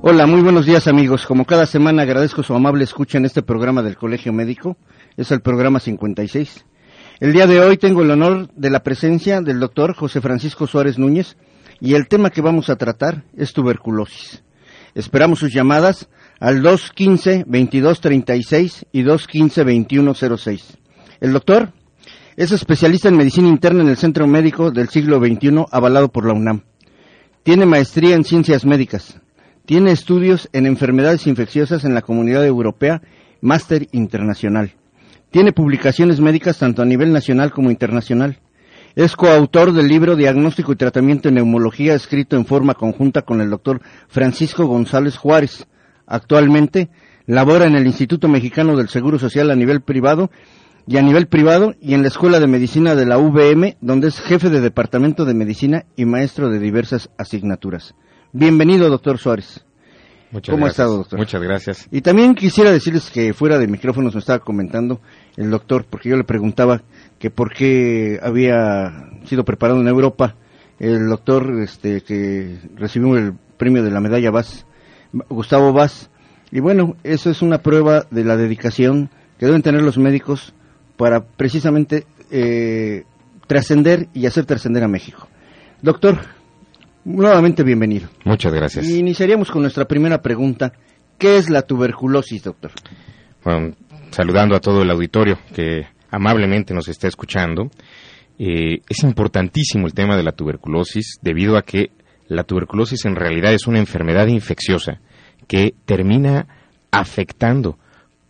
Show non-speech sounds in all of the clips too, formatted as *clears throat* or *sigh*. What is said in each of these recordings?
Hola, muy buenos días amigos. Como cada semana agradezco su amable escucha en este programa del Colegio Médico. Es el programa 56. El día de hoy tengo el honor de la presencia del doctor José Francisco Suárez Núñez y el tema que vamos a tratar es tuberculosis. Esperamos sus llamadas al 215-2236 y 215-2106. El doctor es especialista en medicina interna en el Centro Médico del Siglo XXI avalado por la UNAM. Tiene maestría en ciencias médicas. Tiene estudios en enfermedades infecciosas en la Comunidad Europea, máster internacional. Tiene publicaciones médicas tanto a nivel nacional como internacional. Es coautor del libro Diagnóstico y Tratamiento en Neumología, escrito en forma conjunta con el doctor Francisco González Juárez. Actualmente labora en el Instituto Mexicano del Seguro Social a nivel privado y a nivel privado y en la Escuela de Medicina de la UVM, donde es jefe de Departamento de Medicina y maestro de diversas asignaturas. Bienvenido, doctor Suárez. Muchas ¿Cómo ha gracias. estado, doctor? Muchas gracias. Y también quisiera decirles que fuera de micrófonos me estaba comentando el doctor, porque yo le preguntaba que por qué había sido preparado en Europa el doctor este, que recibió el premio de la medalla Vaz, Gustavo Vaz. Y bueno, eso es una prueba de la dedicación que deben tener los médicos para precisamente eh, trascender y hacer trascender a México. Doctor, nuevamente bienvenido. Muchas gracias. Iniciaríamos con nuestra primera pregunta. ¿Qué es la tuberculosis, doctor? Bueno, saludando a todo el auditorio que amablemente nos está escuchando. eh, es importantísimo el tema de la tuberculosis debido a que la tuberculosis en realidad es una enfermedad infecciosa que termina afectando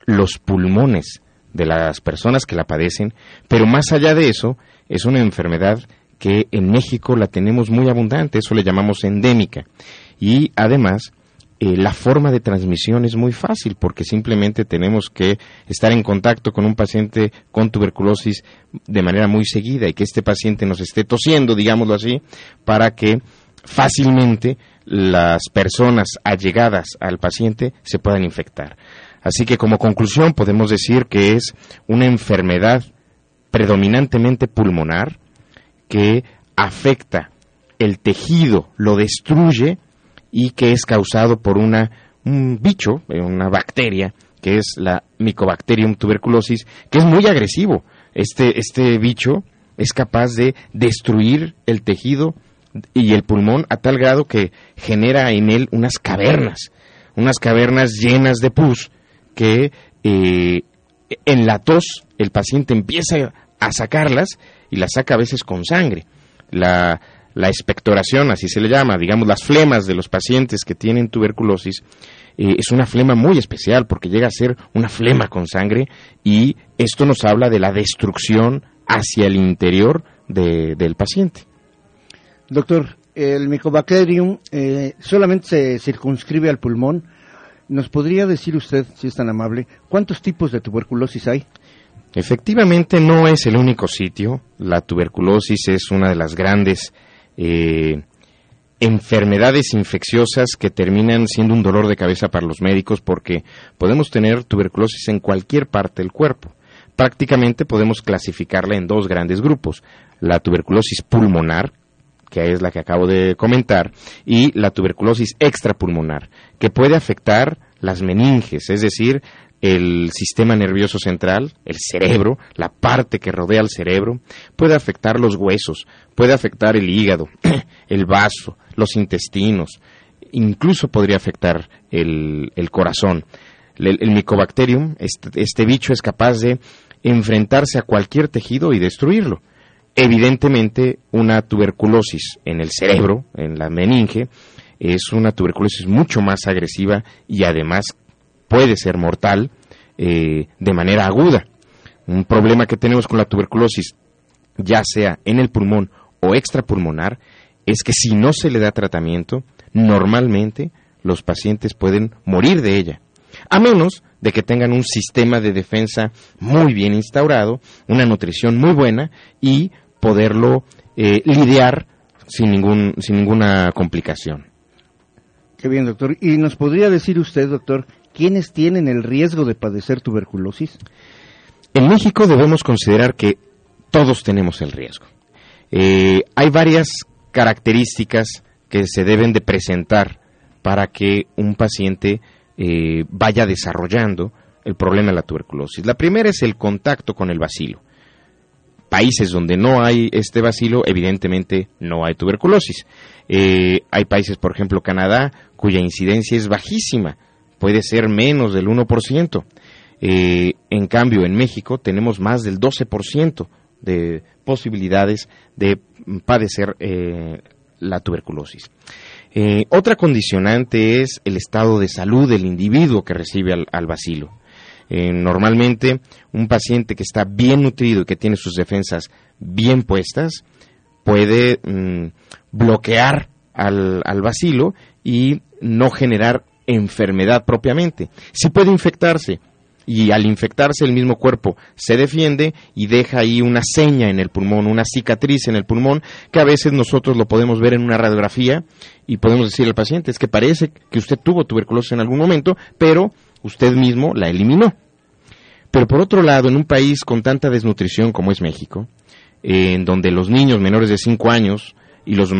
los pulmones de las personas que la padecen, pero más allá de eso, es una enfermedad que en México la tenemos muy abundante, eso le llamamos endémica. Y además, eh, la forma de transmisión es muy fácil porque simplemente tenemos que estar en contacto con un paciente con tuberculosis de manera muy seguida y que este paciente nos esté tosiendo, digámoslo así, para que fácilmente las personas allegadas al paciente se puedan infectar. Así que como conclusión podemos decir que es una enfermedad predominantemente pulmonar que afecta el tejido, lo destruye y que es causado por una, un bicho, eh, una bacteria, que es la Mycobacterium tuberculosis, que es muy agresivo. Este, este bicho es capaz de destruir el tejido y el pulmón a tal grado que genera en él unas cavernas, unas cavernas llenas de pus que eh, en la tos el paciente empieza a sacarlas y las saca a veces con sangre. La, la expectoración, así se le llama, digamos las flemas de los pacientes que tienen tuberculosis, eh, es una flema muy especial porque llega a ser una flema con sangre y esto nos habla de la destrucción hacia el interior de- del paciente. Doctor, el Mycobacterium eh, solamente se circunscribe al pulmón. ¿Nos podría decir usted, si es tan amable, cuántos tipos de tuberculosis hay? Efectivamente no es el único sitio. La tuberculosis es una de las grandes eh, enfermedades infecciosas que terminan siendo un dolor de cabeza para los médicos porque podemos tener tuberculosis en cualquier parte del cuerpo. Prácticamente podemos clasificarla en dos grandes grupos. La tuberculosis pulmonar, que es la que acabo de comentar, y la tuberculosis extrapulmonar, que puede afectar las meninges, es decir, el sistema nervioso central, el cerebro, la parte que rodea al cerebro, puede afectar los huesos, puede afectar el hígado, *clears throat* el vaso, los intestinos, incluso podría afectar el, corazón. El, el Mycobacterium, este, este bicho es capaz de enfrentarse a cualquier tejido y destruirlo. Evidentemente, una tuberculosis en el cerebro, en la meninge, es una tuberculosis mucho más agresiva y además puede ser mortal eh, de manera aguda. Un problema que tenemos con la tuberculosis, ya sea en el pulmón o extrapulmonar, es que si no se le da tratamiento, normalmente los pacientes pueden morir de ella, a menos de que tengan un sistema de defensa muy bien instaurado, una nutrición muy buena y poderlo eh, lidiar sin, ningún, sin ninguna complicación. Qué bien, doctor. ¿Y nos podría decir usted, doctor, quiénes tienen el riesgo de padecer tuberculosis? En México debemos considerar que todos tenemos el riesgo. Eh, hay varias características que se deben de presentar para que un paciente eh, vaya desarrollando el problema de la tuberculosis. La primera es el contacto con el bacilo. Países donde no hay este bacilo, evidentemente no hay tuberculosis. Eh, hay países, por ejemplo, Canadá, cuya incidencia es bajísima, puede ser menos del 1%. Eh, en cambio, en México tenemos más del 12% de posibilidades de padecer eh, la tuberculosis. Eh, otra condicionante es el estado de salud del individuo que recibe al, al bacilo. normalmente, un paciente que está bien nutrido y que tiene sus defensas bien puestas puede mm, bloquear al, al bacilo y no generar enfermedad propiamente. Sí puede infectarse, y al infectarse el mismo cuerpo se defiende y deja ahí una seña en el pulmón, una cicatriz en el pulmón, que a veces nosotros lo podemos ver en una radiografía y podemos decir al paciente, es que parece que usted tuvo tuberculosis en algún momento, pero usted mismo la eliminó. Pero por otro lado, en un país con tanta desnutrición como es México, en donde los niños menores de 5 años y los,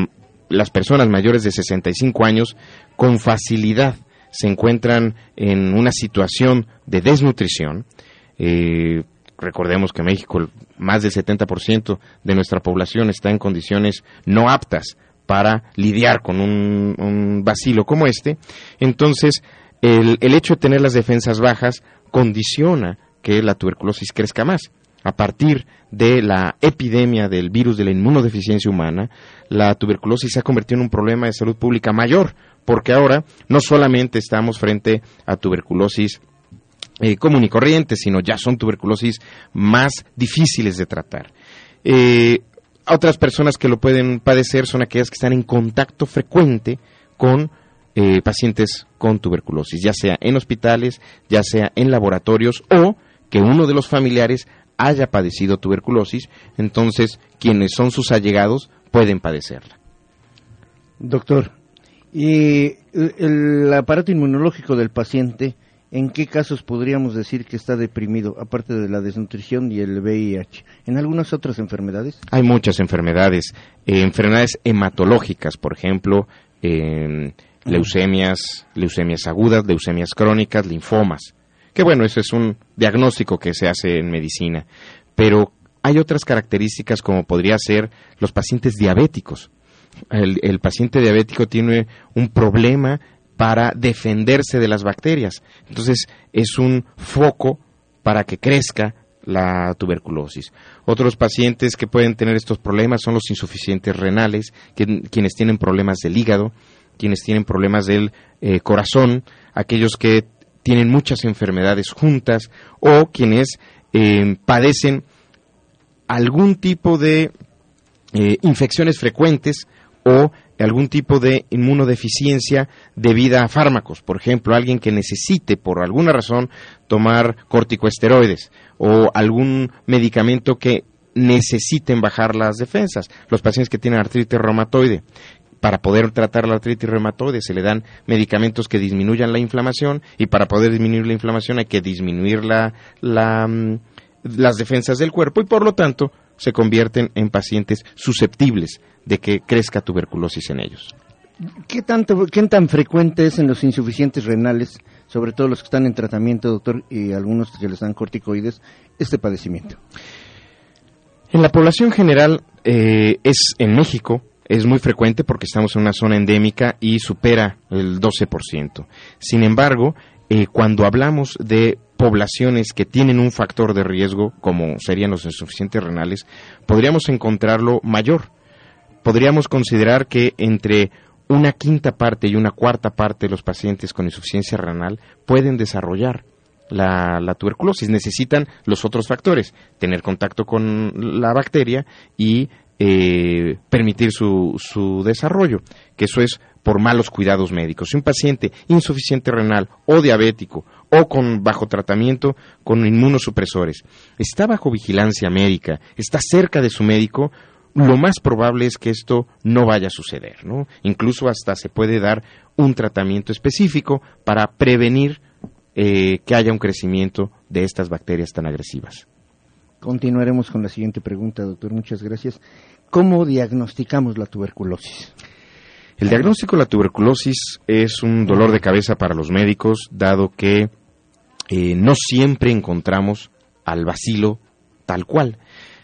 las personas mayores de 65 años con facilidad se encuentran en una situación de desnutrición. Eh, recordemos que México, más del 70% de nuestra población está en condiciones no aptas para lidiar con un, un vacilo como este. Entonces, el, el hecho de tener las defensas bajas condiciona que la tuberculosis crezca más. A partir de la epidemia del virus de la inmunodeficiencia humana, la tuberculosis se ha convertido en un problema de salud pública mayor, porque ahora no solamente estamos frente a tuberculosis eh, común y corriente, sino ya son tuberculosis más difíciles de tratar. Eh, otras personas que lo pueden padecer son aquellas que están en contacto frecuente con eh, pacientes con tuberculosis, ya sea en hospitales, ya sea en laboratorios o que uno de los familiares haya padecido tuberculosis, entonces quienes son sus allegados pueden padecerla. Doctor, y el aparato inmunológico del paciente, ¿en qué casos podríamos decir que está deprimido, aparte de la desnutrición y el VIH? ¿En algunas otras enfermedades? Hay muchas enfermedades, eh, enfermedades hematológicas, por ejemplo, eh, leucemias, leucemias agudas, leucemias crónicas, linfomas. Que bueno, eso es un diagnóstico que se hace en medicina. Pero hay otras características como podría ser los pacientes diabéticos el, paciente diabético tiene un problema para defenderse de las bacterias. Entonces es un foco para que crezca la tuberculosis. Otros pacientes que pueden tener estos problemas son los insuficientes renales, quienes tienen problemas del hígado, quienes tienen problemas del eh, corazón, aquellos que tienen muchas enfermedades juntas o quienes eh, padecen algún tipo de eh, infecciones frecuentes o algún tipo de inmunodeficiencia debida a fármacos. Por ejemplo, alguien que necesite por alguna razón tomar corticoesteroides o algún medicamento que necesiten bajar las defensas. Los pacientes que tienen artritis reumatoide, para poder tratar la artritis reumatoide se le dan medicamentos que disminuyan la inflamación y para poder disminuir la inflamación hay que disminuir la, mm, las defensas del cuerpo y por lo tanto se convierten en pacientes susceptibles de que crezca tuberculosis en ellos. ¿Qué, tanto, ¿Qué tan frecuente es en los insuficientes renales, sobre todo los que están en tratamiento, doctor, y algunos que les dan corticoides, este padecimiento? En la población general eh, es en México es muy frecuente porque estamos en una zona endémica y supera el 12%. Sin embargo, eh, cuando hablamos de poblaciones que tienen un factor de riesgo, como serían los insuficientes renales, podríamos encontrarlo mayor podríamos considerar que entre una quinta parte y una cuarta parte de los pacientes con insuficiencia renal pueden desarrollar la, tuberculosis. Necesitan los otros factores, tener contacto con la bacteria y eh, permitir su, su desarrollo, que eso es por malos cuidados médicos. Si un paciente insuficiente renal o diabético o con bajo tratamiento con inmunosupresores está bajo vigilancia médica, está cerca de su médico, lo más probable es que esto no vaya a suceder, ¿no? Incluso hasta se puede dar un tratamiento específico para prevenir eh, que haya un crecimiento de estas bacterias tan agresivas. Continuaremos con la siguiente pregunta, doctor. Muchas gracias. ¿Cómo diagnosticamos la tuberculosis? El diagnóstico de la tuberculosis es un dolor de cabeza para los médicos, dado que eh, no siempre encontramos al bacilo tal cual.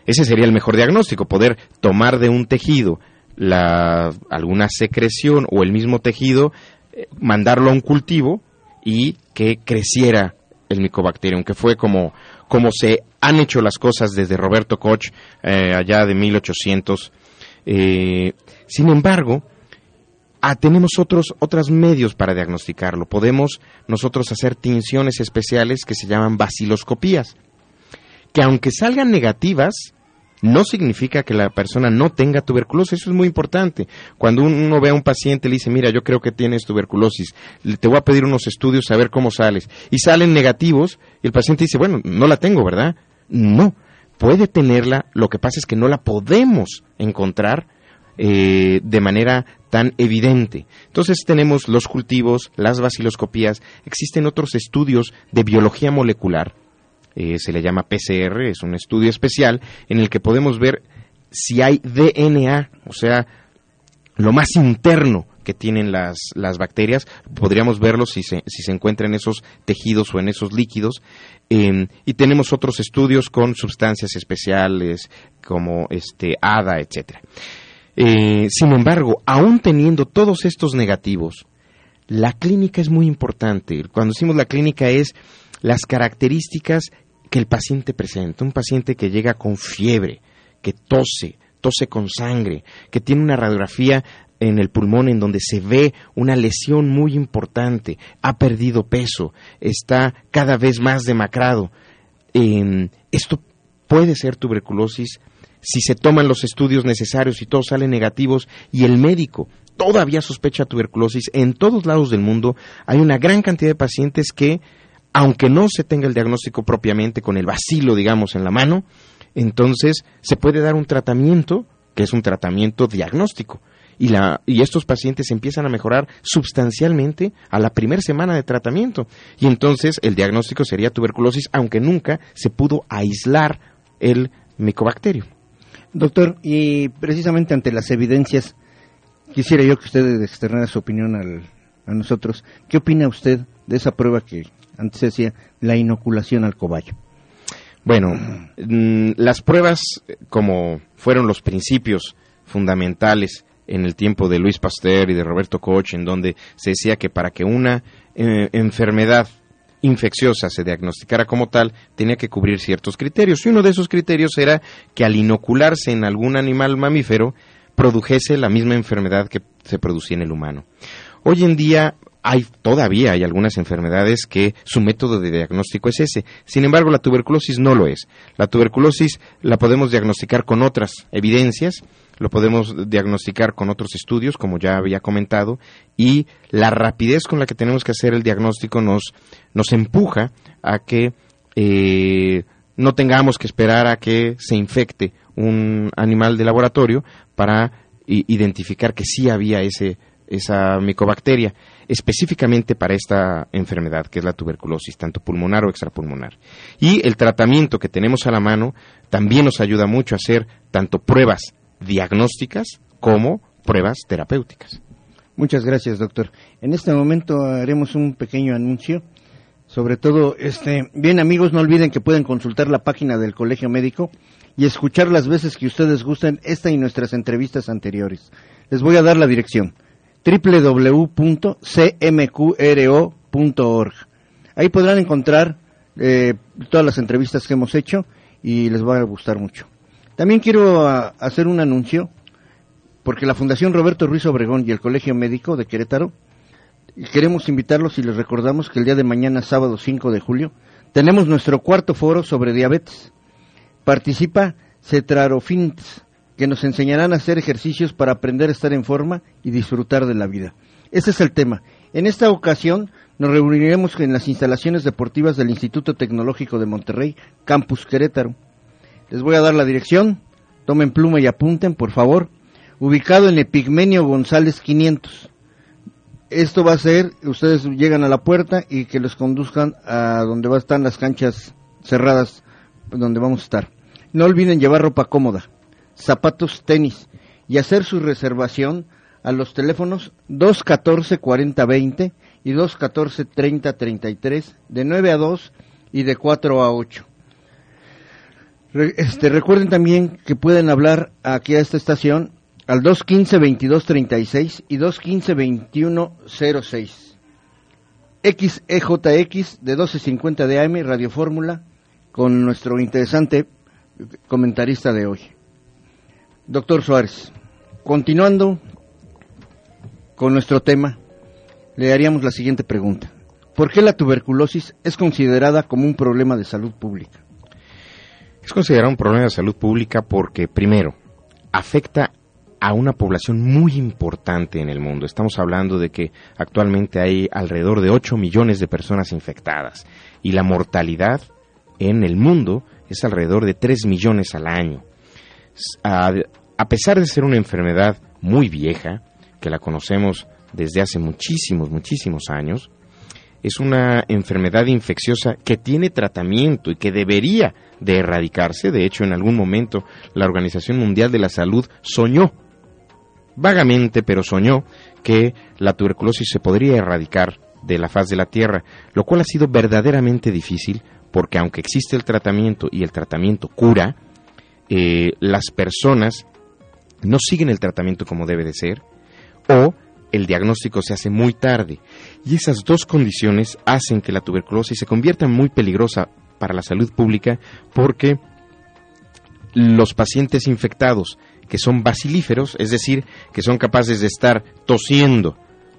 Ese sería el mejor diagnóstico, poder tomar de un tejido la, alguna secreción o el mismo tejido, eh, mandarlo a un cultivo y que creciera el micobacterium, que fue como, como se han hecho las cosas desde Roberto Koch eh, allá de 1800. Eh, sin embargo, ah, tenemos otros, otros medios para diagnosticarlo. Podemos nosotros hacer tinciones especiales que se llaman baciloscopías, que aunque salgan negativas, no significa que la persona no tenga tuberculosis, eso es muy importante. Cuando uno ve a un paciente y le dice, mira, yo creo que tienes tuberculosis, te voy a pedir unos estudios a ver cómo sales, y salen negativos, y el paciente dice, bueno, no la tengo, ¿verdad? No, puede tenerla, lo que pasa es que no la podemos encontrar eh, de manera tan evidente. Entonces tenemos los cultivos, las baciloscopías, existen otros estudios de biología molecular eh, se le llama PCR, es un estudio especial en el que podemos ver si hay DNA, o sea, lo más interno que tienen las, las bacterias, podríamos verlo si se, si se encuentra en esos tejidos o en esos líquidos. Em, y tenemos otros estudios con sustancias especiales como este ADA, etcétera. Eh, sin embargo, aún teniendo todos estos negativos, la clínica es muy importante. Cuando decimos la clínica es las características que el paciente presenta, un paciente que llega con fiebre, que tose, tose con sangre, que tiene una radiografía en el pulmón en donde se ve una lesión muy importante, ha perdido peso, está cada vez más demacrado. esto puede ser tuberculosis si se toman los estudios necesarios y todos salen negativos y el médico todavía sospecha tuberculosis. En todos lados del mundo hay una gran cantidad de pacientes que aunque no se tenga el diagnóstico propiamente con el vacilo, digamos, en la mano, entonces se puede dar un tratamiento que es un tratamiento diagnóstico. Y, la, y estos pacientes empiezan a mejorar sustancialmente a la primera semana de tratamiento. Y entonces el diagnóstico sería tuberculosis, aunque nunca se pudo aislar el micobacterio. Doctor, y precisamente ante las evidencias, quisiera yo que usted externara su opinión a nosotros. ¿Qué opina usted de esa prueba que antes se decía la inoculación al cobayo. Bueno, mm, las pruebas, como fueron los principios fundamentales en el tiempo de Luis Pasteur y de Roberto Koch, en donde se decía que para que una eh, enfermedad infecciosa se diagnosticara como tal, tenía que cubrir ciertos criterios. Y uno de esos criterios era que al inocularse en algún animal mamífero, produjese la misma enfermedad que se producía en el humano. Hoy en día hay todavía hay algunas enfermedades que su método de diagnóstico es ese. Sin embargo, la tuberculosis no lo es. La tuberculosis la podemos diagnosticar con otras evidencias, lo podemos diagnosticar con otros estudios, como ya había comentado, y la rapidez con la que tenemos que hacer el diagnóstico nos, nos empuja a que eh, no tengamos que esperar a que se infecte un animal de laboratorio para identificar que sí había ese, esa micobacteria específicamente para esta enfermedad, que es la tuberculosis, tanto pulmonar o extrapulmonar. Y el tratamiento que tenemos a la mano también nos ayuda mucho a hacer tanto pruebas diagnósticas como pruebas terapéuticas. Muchas gracias, doctor. En este momento haremos un pequeño anuncio. Sobre todo, este, bien amigos, no olviden que pueden consultar la página del Colegio Médico y escuchar las veces que ustedes gusten esta y nuestras entrevistas anteriores. Les voy a dar la dirección www.cmqro.org. Ahí podrán encontrar eh, todas las entrevistas que hemos hecho y les va a gustar mucho. También quiero ah, hacer un anuncio porque la Fundación Roberto Ruiz Obregón y el Colegio Médico de Querétaro queremos invitarlos y les recordamos que el día de mañana, sábado 5 de julio, tenemos nuestro cuarto foro sobre diabetes. Participa Cetrarofins, que nos enseñarán a hacer ejercicios para aprender a estar en forma y disfrutar de la vida. Ese es el tema. En esta ocasión nos reuniremos en las instalaciones deportivas del Instituto Tecnológico de Monterrey, Campus Querétaro. Les voy a dar la dirección, tomen pluma y apunten, por favor. Ubicado en Epigmenio González 500. Esto va a ser, ustedes llegan a la puerta y que los conduzcan a donde van a estar las canchas cerradas, donde vamos a estar. No olviden llevar ropa cómoda zapatos tenis y hacer su reservación a los teléfonos 214-4020 y 214-3033 de 9 a 2 y de 4 a 8. este, recuerden también que pueden hablar aquí a esta estación al 215-2236 y 215-2106. XEJX de 1250 de AM, Radio Fórmula, con nuestro interesante comentarista de hoy. Doctor Suárez, continuando con nuestro tema, le haríamos la siguiente pregunta. ¿Por qué la tuberculosis es considerada como un problema de salud pública? Es considerado un problema de salud pública porque, primero, afecta a una población muy importante en el mundo. Estamos hablando de que actualmente hay alrededor de 8 millones de personas infectadas y la mortalidad en el mundo es alrededor de 3 millones al año. A, pesar de ser una enfermedad muy vieja, que la conocemos desde hace muchísimos, muchísimos años, es una enfermedad infecciosa que tiene tratamiento y que debería de erradicarse. De hecho, en algún momento la Organización Mundial de la Salud soñó, vagamente, pero soñó que la tuberculosis se podría erradicar de la faz de la Tierra, lo cual ha sido verdaderamente difícil porque aunque existe el tratamiento y el tratamiento cura, eh, las personas no siguen el tratamiento como debe de ser o el diagnóstico se hace muy tarde. Y esas dos condiciones hacen que la tuberculosis se convierta muy peligrosa para la salud pública porque los pacientes infectados que son bacilíferos, es decir, que son capaces de estar tosiendo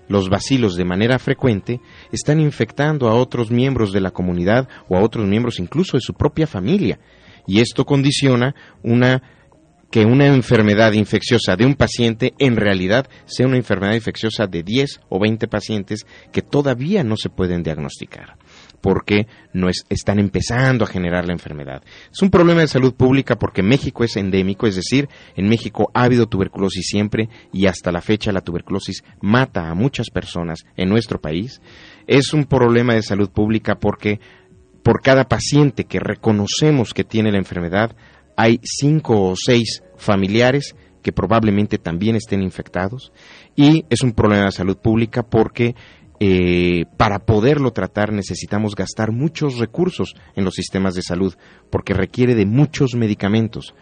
los bacilos de manera frecuente, están infectando a otros miembros de la comunidad o a otros miembros incluso de su propia familia. Y esto condiciona una que una enfermedad infecciosa de un paciente en realidad sea una enfermedad infecciosa de 10 o 20 pacientes que todavía no se pueden diagnosticar porque no están empezando a generar la enfermedad. Es un problema de salud pública porque México es endémico, es decir, en México ha habido tuberculosis siempre y hasta la fecha la tuberculosis mata a muchas personas en nuestro país. Es un problema de salud pública porque por cada paciente que reconocemos que tiene la enfermedad, hay cinco o seis familiares que probablemente también estén infectados y es un problema de salud pública porque eh, para poderlo tratar necesitamos gastar muchos recursos en los sistemas de salud porque requiere de muchos medicamentos.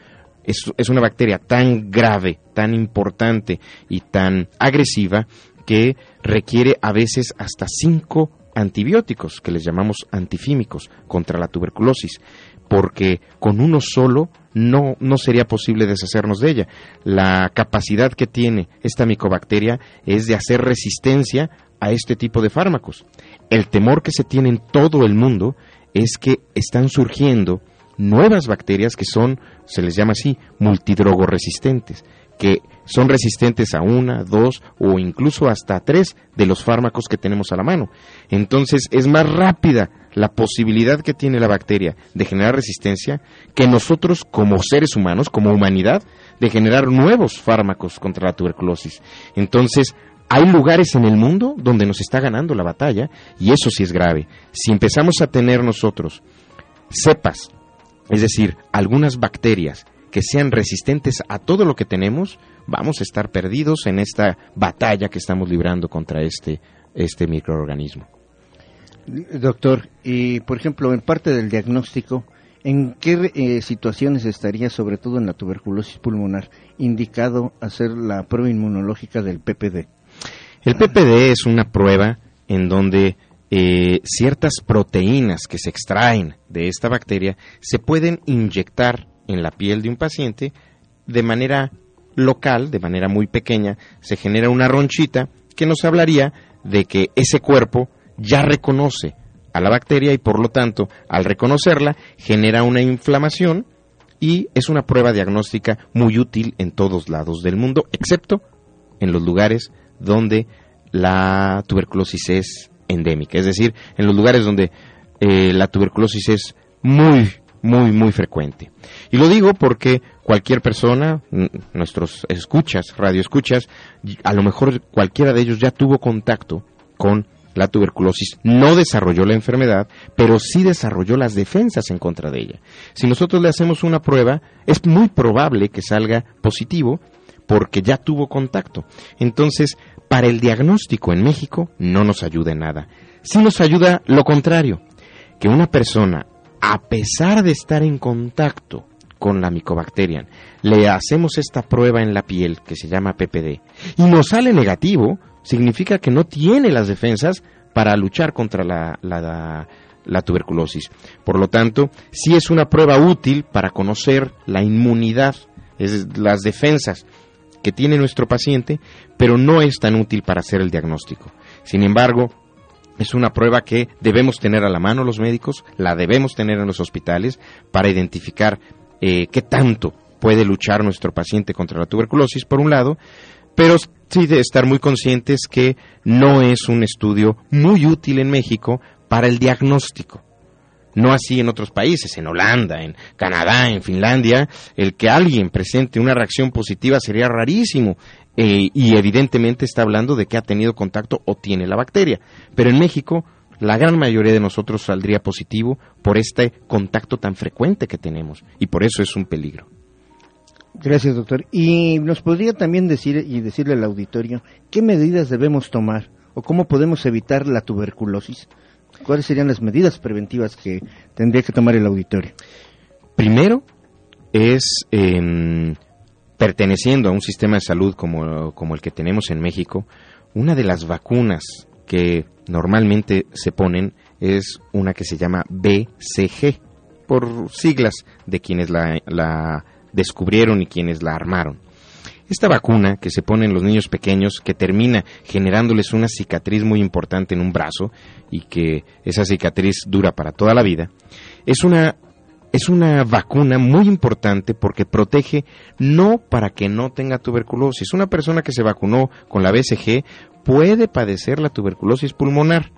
Es, es una bacteria tan grave, tan importante y tan agresiva que requiere a veces hasta cinco antibióticos, que les llamamos antifímicos, contra la tuberculosis porque con uno solo no, no sería posible deshacernos de ella. La capacidad que tiene esta micobacteria es de hacer resistencia a este tipo de fármacos. El temor que se tiene en todo el mundo es que están surgiendo nuevas bacterias que son, se les llama así, multidrogoresistentes, que son resistentes a una, dos o incluso hasta tres de los fármacos que tenemos a la mano. Entonces es más rápida la posibilidad que tiene la bacteria de generar resistencia que nosotros como seres humanos, como humanidad, de generar nuevos fármacos contra la tuberculosis. Entonces, hay lugares en el mundo donde nos está ganando la batalla y eso sí es grave. Si empezamos a tener nosotros cepas, es decir, algunas bacterias que sean resistentes a todo lo que tenemos, vamos a estar perdidos en esta batalla que estamos librando contra este, este microorganismo. Doctor, y por ejemplo, en parte del diagnóstico, ¿en qué eh, situaciones estaría, sobre todo en la tuberculosis pulmonar, indicado hacer la prueba inmunológica del PPD? El PPD es una prueba en donde eh, ciertas proteínas que se extraen de esta bacteria se pueden inyectar en la piel de un paciente de manera local, de manera muy pequeña, se genera una ronchita que nos hablaría de que ese cuerpo ya reconoce a la bacteria y por lo tanto, al reconocerla, genera una inflamación y es una prueba diagnóstica muy útil en todos lados del mundo, excepto en los lugares donde la tuberculosis es endémica, es decir, en los lugares donde eh, la tuberculosis es muy, muy, muy frecuente. Y lo digo porque cualquier persona, nuestros escuchas, radioescuchas, a lo mejor cualquiera de ellos ya tuvo contacto con la tuberculosis, no desarrolló la enfermedad, pero sí desarrolló las defensas en contra de ella. Si nosotros le hacemos una prueba, es muy probable que salga positivo porque ya tuvo contacto. Entonces, para el diagnóstico en México no nos ayuda nada. Sí nos ayuda lo contrario, que una persona, a pesar de estar en contacto con la micobacteria, le hacemos esta prueba en la piel que se llama PPD y nos sale negativo, significa que no tiene las defensas para luchar contra la, la, tuberculosis. Por lo tanto, sí es una prueba útil para conocer la inmunidad, es, las defensas que tiene nuestro paciente, pero no es tan útil para hacer el diagnóstico. Sin embargo, es una prueba que debemos tener a la mano los médicos, la debemos tener en los hospitales para identificar eh, qué tanto puede luchar nuestro paciente contra la tuberculosis, por un lado, pero sí de estar muy conscientes que no es un estudio muy útil en México para el diagnóstico. No así en otros países, en Holanda, en Canadá, en Finlandia, el que alguien presente una reacción positiva sería rarísimo eh, y evidentemente está hablando de que ha tenido contacto o tiene la bacteria. Pero en México la gran mayoría de nosotros saldría positivo por este contacto tan frecuente que tenemos y por eso es un peligro. Gracias, doctor. ¿Y nos podría también decir y decirle al auditorio qué medidas debemos tomar o cómo podemos evitar la tuberculosis? ¿Cuáles serían las medidas preventivas que tendría que tomar el auditorio? Primero es em, perteneciendo a un sistema de salud como, como el que tenemos en México, una de las vacunas que normalmente se ponen es una que se llama BCG, por siglas de quienes la, la descubrieron y quienes la armaron. Esta vacuna que se pone en los niños pequeños, que termina generándoles una cicatriz muy importante en un brazo y que esa cicatriz dura para toda la vida, es una, es una vacuna muy importante porque protege no para que no tenga tuberculosis. Una persona que se vacunó con la BCG puede padecer la tuberculosis pulmonar.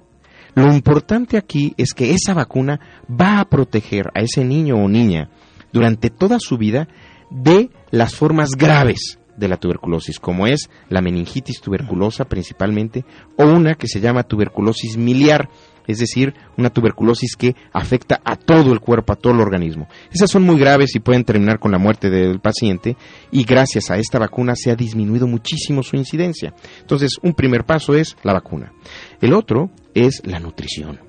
Lo importante aquí es que esa vacuna va a proteger a ese niño o niña durante toda su vida de las formas graves de la tuberculosis, como es la meningitis tuberculosa principalmente, o una que se llama tuberculosis miliar, es decir, una tuberculosis que afecta a todo el cuerpo, a todo el organismo. Esas son muy graves y pueden terminar con la muerte del paciente y gracias a esta vacuna se ha disminuido muchísimo su incidencia. Entonces, un primer paso es la vacuna. El otro es la nutrición.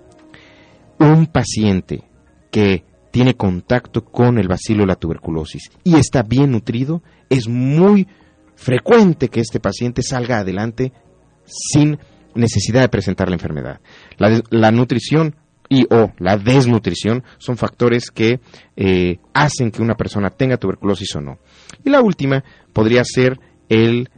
Un paciente que tiene contacto con el bacilo de la tuberculosis y está bien nutrido, es muy frecuente que este paciente salga adelante sin necesidad de presentar la enfermedad. La, nutrición y o la desnutrición son factores que eh, hacen que una persona tenga tuberculosis o no. Y la última podría ser el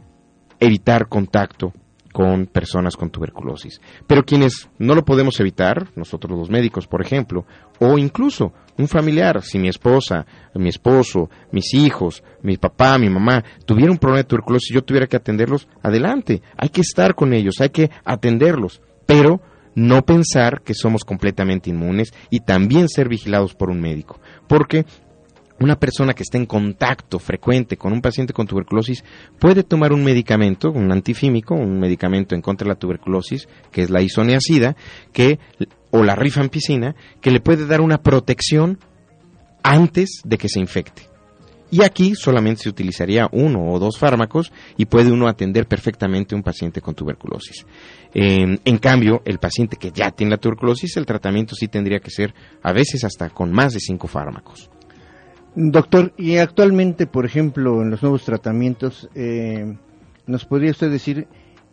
evitar contacto con personas con tuberculosis. Pero quienes no lo podemos evitar, nosotros los médicos, por ejemplo, o incluso un familiar, si mi esposa, mi esposo, mis hijos, mi papá, mi mamá tuvieran un problema de tuberculosis y yo tuviera que atenderlos, adelante, hay que estar con ellos, hay que atenderlos, pero no pensar que somos completamente inmunes y también ser vigilados por un médico, porque una persona que está en contacto frecuente con un paciente con tuberculosis puede tomar un medicamento, un antifímico, un medicamento en contra de la tuberculosis, que es la isoniazida, que, o la rifampicina, que le puede dar una protección antes de que se infecte. Y aquí solamente se utilizaría uno o dos fármacos y puede uno atender perfectamente a un paciente con tuberculosis. en cambio, el paciente que ya tiene la tuberculosis, el tratamiento sí tendría que ser a veces hasta con más de cinco fármacos. Doctor, y actualmente, por ejemplo, en los nuevos tratamientos, eh, ¿nos podría usted decir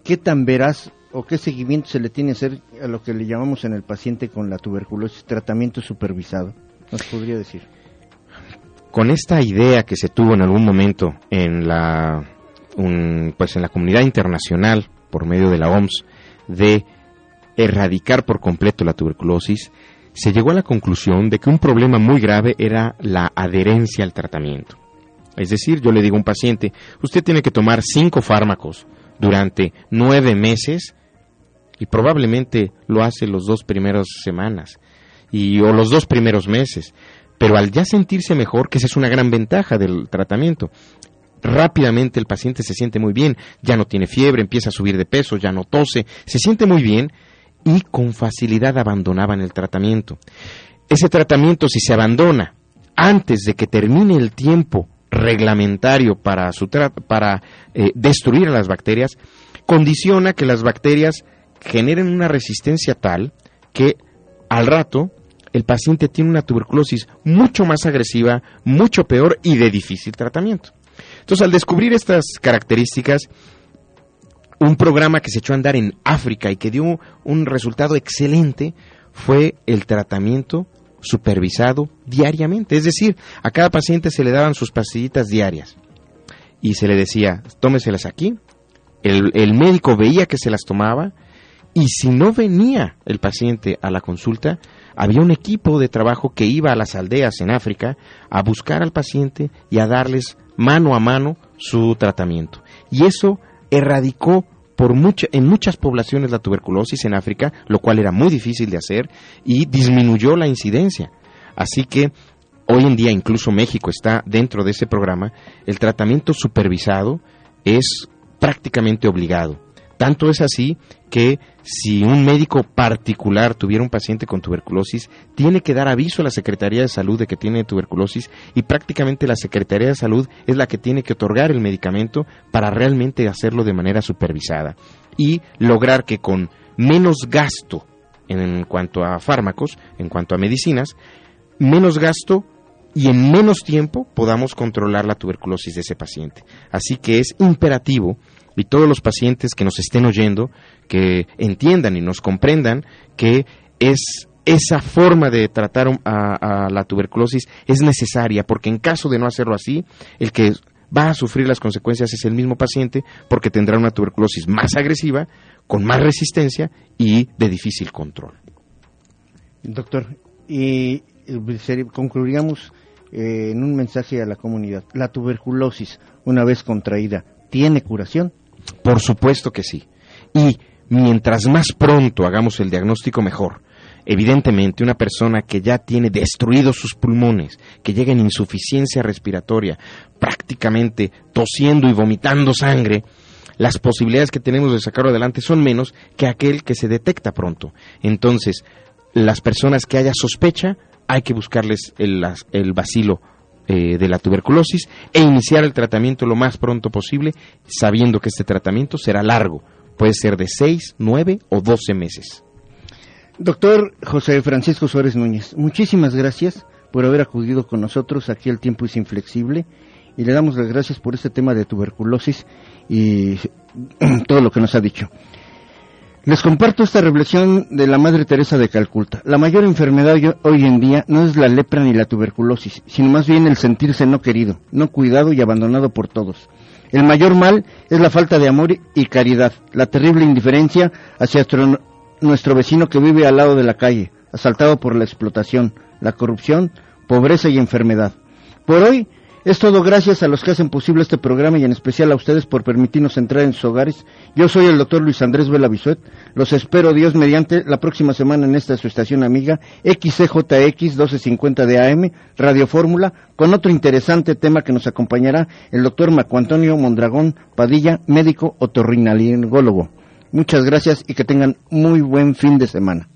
qué tan veraz o qué seguimiento se le tiene que hacer a lo que le llamamos en el paciente con la tuberculosis, tratamiento supervisado? ¿Nos podría decir? Con esta idea que se tuvo en algún momento en la, pues en la comunidad internacional por medio de la OMS de erradicar por completo la tuberculosis, se llegó a la conclusión de que un problema muy grave era la adherencia al tratamiento. Es decir, yo le digo a un paciente, usted tiene que tomar cinco fármacos durante nueve meses y probablemente lo hace los dos primeros semanas y o los dos primeros meses. Pero al ya sentirse mejor, que esa es una gran ventaja del tratamiento, rápidamente el paciente se siente muy bien, ya no tiene fiebre, empieza a subir de peso, ya no tose, se siente muy bien y con facilidad abandonaban el tratamiento. Ese tratamiento, si se abandona antes de que termine el tiempo reglamentario para, su para eh, destruir a las bacterias, condiciona que las bacterias generen una resistencia tal que al rato el paciente tiene una tuberculosis mucho más agresiva, mucho peor y de difícil tratamiento. Entonces, al descubrir estas características, un programa que se echó a andar en África y que dio un resultado excelente fue el tratamiento supervisado diariamente. Es decir, a cada paciente se le daban sus pastillitas diarias y se le decía, tómeselas aquí. El, el médico veía que se las tomaba y si no venía el paciente a la consulta, había un equipo de trabajo que iba a las aldeas en África a buscar al paciente y a darles mano a mano su tratamiento. Y eso erradicó por en muchas poblaciones la tuberculosis en África, lo cual era muy difícil de hacer, y disminuyó la incidencia. Así que hoy en día incluso México está dentro de ese programa, el tratamiento supervisado es prácticamente obligado. Tanto es así que si un médico particular tuviera un paciente con tuberculosis, tiene que dar aviso a la Secretaría de Salud de que tiene tuberculosis y prácticamente la Secretaría de Salud es la que tiene que otorgar el medicamento para realmente hacerlo de manera supervisada y lograr que con menos gasto en cuanto a fármacos, en cuanto a medicinas, menos gasto y en menos tiempo podamos controlar la tuberculosis de ese paciente. Así que es imperativo y todos los pacientes que nos estén oyendo, que entiendan y nos comprendan que es esa forma de tratar a, la tuberculosis es necesaria, porque en caso de no hacerlo así, el que va a sufrir las consecuencias es el mismo paciente, porque tendrá una tuberculosis más agresiva, con más resistencia y de difícil control. Doctor, y eh, concluiríamos eh, en un mensaje a la comunidad. La tuberculosis, una vez contraída, ¿tiene curación? Por supuesto que sí. Y mientras más pronto hagamos el diagnóstico mejor. Evidentemente, una persona que ya tiene destruidos sus pulmones, que llega en insuficiencia respiratoria, prácticamente tosiendo y vomitando sangre, las posibilidades que tenemos de sacarlo adelante son menos que aquel que se detecta pronto. Entonces, las personas que haya sospecha, hay que buscarles el, el vacilo eh, de la tuberculosis e iniciar el tratamiento lo más pronto posible, sabiendo que este tratamiento será largo, puede ser de 6, 9 o 12 meses. Doctor José Francisco Suárez Núñez, muchísimas gracias por haber acudido con nosotros. Aquí el tiempo es inflexible y le damos las gracias por este tema de tuberculosis y *clears throat* todo lo que nos ha dicho. Les comparto esta reflexión de la Madre Teresa de Calcuta. La mayor enfermedad hoy en día no es la lepra ni la tuberculosis, sino más bien el sentirse no querido, no cuidado y abandonado por todos. El mayor mal es la falta de amor y caridad, la terrible indiferencia hacia nuestro vecino que vive al lado de la calle, asaltado por la explotación, la corrupción, pobreza y enfermedad. Por hoy es todo gracias a los que hacen posible este programa y en especial a ustedes por permitirnos entrar en sus hogares. Yo soy el doctor Luis Andrés Vela. Los espero Dios mediante la próxima semana en esta su estación amiga XCJX 1250 de AM, Radio Fórmula, con otro interesante tema que nos acompañará el doctor Marco Antonio Mondragón Padilla, médico otorrinolaringólogo. Muchas gracias y que tengan muy buen fin de semana.